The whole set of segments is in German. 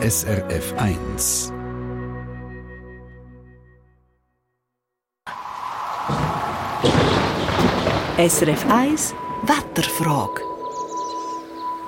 SRF 1. SRF 1 Wetterfrage.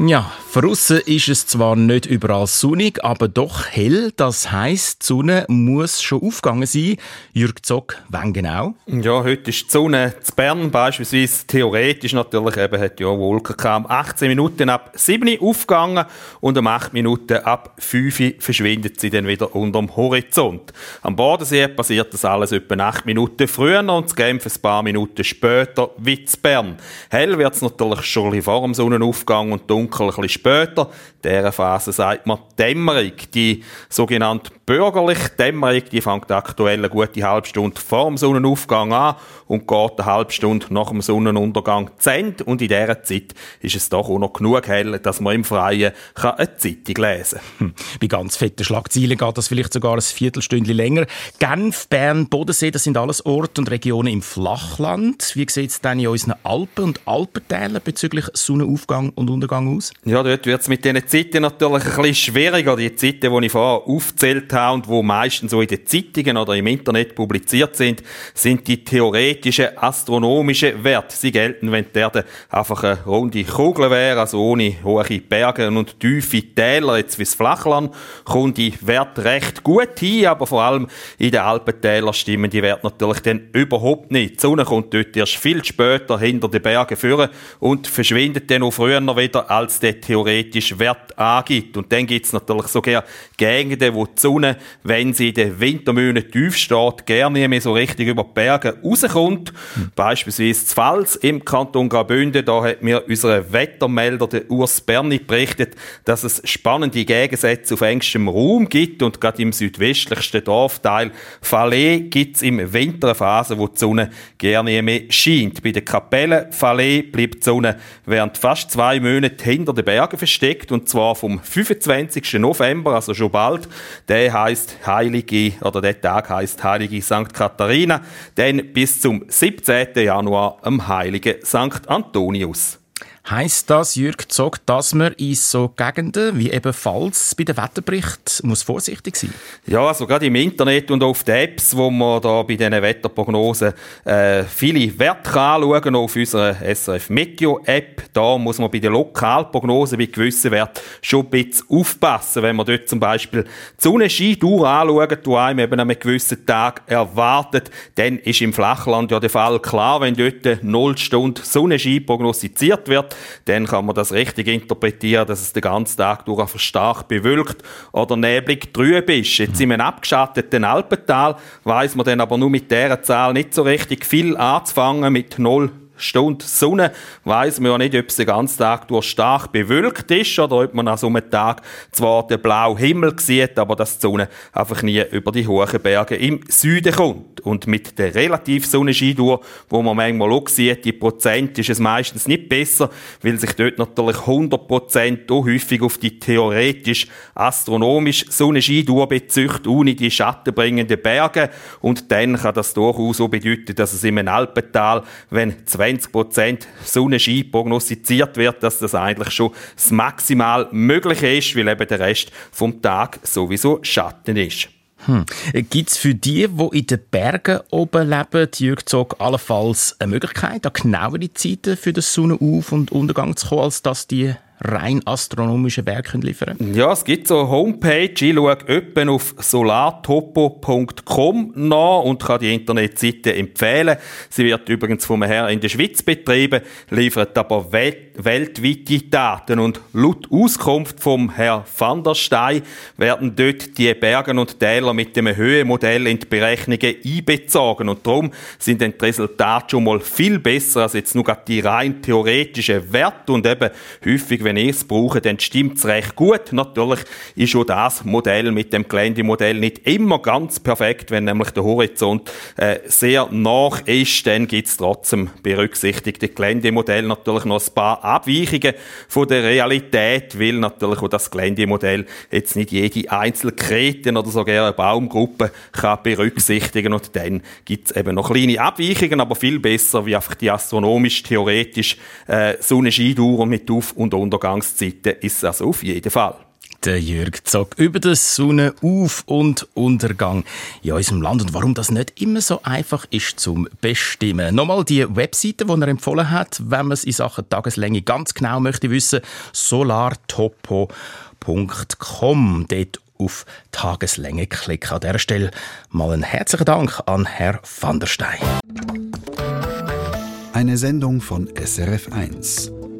Ja, Draussen ist es zwar nicht überall sonnig, aber doch hell. Das heisst, die Sonne muss schon aufgegangen sein. Jürg Zock, wann genau? Ja, heute ist die Sonne zu Bern beispielsweise theoretisch natürlich eben hat ja Wolken kam 18 Minuten ab 7 Uhr aufgegangen und um 8 Minuten ab 5 Uhr verschwindet sie dann wieder unterm Horizont. Am Bodensee passiert das alles etwa 8 Minuten früher und zu Genf ein paar Minuten später wie zu Bern. Hell wird es natürlich schon vor dem Sonnenaufgang und dunkel ein bisschen später. Dieser Phase sagt man Dämmerung. Die sogenannte bürgerliche Dämmerung, die fängt aktuell eine gute halbe Stunde vor dem Sonnenaufgang an und geht eine halbe Stunde nach dem Sonnenuntergang zu Ende. Und in dieser Zeit ist es doch auch noch genug hell, dass man im Freien eine Zeitung lesen kann. Hm. Bei ganz fetten Schlagzeilen geht das vielleicht sogar ein Viertelstündchen länger. Genf, Bern, Bodensee, das sind alles Orte und Regionen im Flachland. Wie sieht es denn in unseren Alpen und Alpentälern bezüglich Sonnenaufgang und Untergang aus? Ja, dort wird es mit diesen Zeiten natürlich ein bisschen schwieriger. Die Zeiten, die ich vorher aufgezählt habe und die meistens so in den Zeitungen oder im Internet publiziert sind, sind die theoretischen astronomischen Werte. Sie gelten, wenn die Erde einfach eine runde Kugel wäre, also ohne hohe Berge und tiefe Täler, jetzt wie das Flachland, kommen die Werte recht gut hin, aber vor allem in den Alpentälern stimmen die Werte natürlich dann überhaupt nicht. Die Sonne kommt dort erst viel später hinter den Bergen führen und verschwindet dann auch früher wieder, als der theoretisch Wert angibt. Und dann gibt es natürlich sogar Gegenden, wo die Sonne, wenn sie in den Wintermonaten tief steht, gerne mehr so richtig über die Berge rauskommt. Mhm. Beispielsweise zu Pfalz im Kanton Graubünden, da hat mir unser Wettermelder, der Urs Berni, berichtet, dass es spannende Gegensätze auf engstem Raum gibt und gerade im südwestlichsten Dorfteil Falais gibt es im Winter eine Phase, wo die Sonne gerne mehr scheint. Bei der Kapelle Falais bleibt die Sonne während fast zwei Monate hinter den Bergen versteckt und zwar vom 25. November, also schon bald. Der heißt Heilige oder der Tag heißt Heilige St. Katharina, dann bis zum 17. Januar am Heiligen St. Antonius. Heißt das, Jürg Zog, dass man in so Gegenden wie ebenfalls bei den Wetterberichten muss vorsichtig sein Ja, also gerade im Internet und auf den Apps, wo man da bei diesen Wetterprognosen äh, viele Werte anschauen kann, auf unserer SRF Meteo App, da muss man bei den Lokalprognosen bei gewissen Werten schon ein bisschen aufpassen. Wenn man dort zum Beispiel die Sonnenscheindauer anschaut, die einem eben an einem gewissen Tag erwartet, dann ist im Flachland ja der Fall klar, wenn dort 0 Stunden Sonnenschein prognostiziert wird, dann kann man das richtig interpretieren, dass es den ganzen Tag durch stark bewölkt oder neblig trüb ist. Jetzt in einem abgeschatteten Alpental weiß man dann aber nur mit dieser Zahl nicht so richtig viel anzufangen mit 0 Stunde Sonne, weiß man ja nicht, ob es den ganzen Tag durch stark bewölkt ist oder ob man an so einem Tag zwar den blauen Himmel sieht, aber dass die Sonne einfach nie über die hohen Berge im Süden kommt. Und mit der relativ Sonnenscheindauer, wo man manchmal auch sieht, die Prozent ist es meistens nicht besser, weil sich dort natürlich 100 Prozent auch häufig auf die theoretisch astronomisch Sonnenscheindauer bezücht, ohne die schattenbringenden Berge. Und dann kann das durchaus so bedeuten, dass es im Alpental, wenn 20 Prozent Sonnenschein prognostiziert wird, dass das eigentlich schon das maximal Mögliche ist, weil eben der Rest vom Tag sowieso Schatten ist. Hm. Gibt es für die, die in den Bergen oben leben, Jürg Zog, allenfalls eine Möglichkeit, an genauere Zeiten für den Sonnenauf- und Untergang zu kommen, als dass die rein astronomische Werke liefern Ja, es gibt so eine Homepage. Ich schaue öppen auf solartopo.com nach und kann die Internetseite empfehlen. Sie wird übrigens vom Herrn in der Schweiz betrieben, liefert aber welt weltweite Daten. Und laut Auskunft vom Herrn van der Stein werden dort die Berge und Täler mit dem Höhenmodell in die Berechnungen einbezogen. Und darum sind die Resultate schon mal viel besser als jetzt nur die rein theoretischen Werte und eben häufig, wenn ich es brauche, dann stimmt es recht gut. Natürlich ist schon das Modell mit dem Geländemodell nicht immer ganz perfekt. Wenn nämlich der Horizont äh, sehr nach ist, dann gibt es trotzdem berücksichtigte Geländemodell natürlich noch ein paar Abweichungen von der Realität, weil natürlich auch das Geländemodell jetzt nicht jede einzelne Kreten oder sogar eine Baumgruppe kann berücksichtigen und dann gibt es eben noch kleine Abweichungen, aber viel besser wie einfach die astronomisch-theoretisch äh, Sonnenscheindauer mit Auf- und Untergangszeiten ist das auf jeden Fall. Der Jürg Zock über den Sonnenauf- und Untergang in unserem Land und warum das nicht immer so einfach ist zum Bestimmen. Nochmal die Webseite, die er empfohlen hat, wenn man es in Sachen Tageslänge ganz genau möchte wissen, solartopo.com. Dort auf Tageslänge klicken. An dieser Stelle mal einen herzlichen Dank an Herr van der Stein. Eine Sendung von SRF1.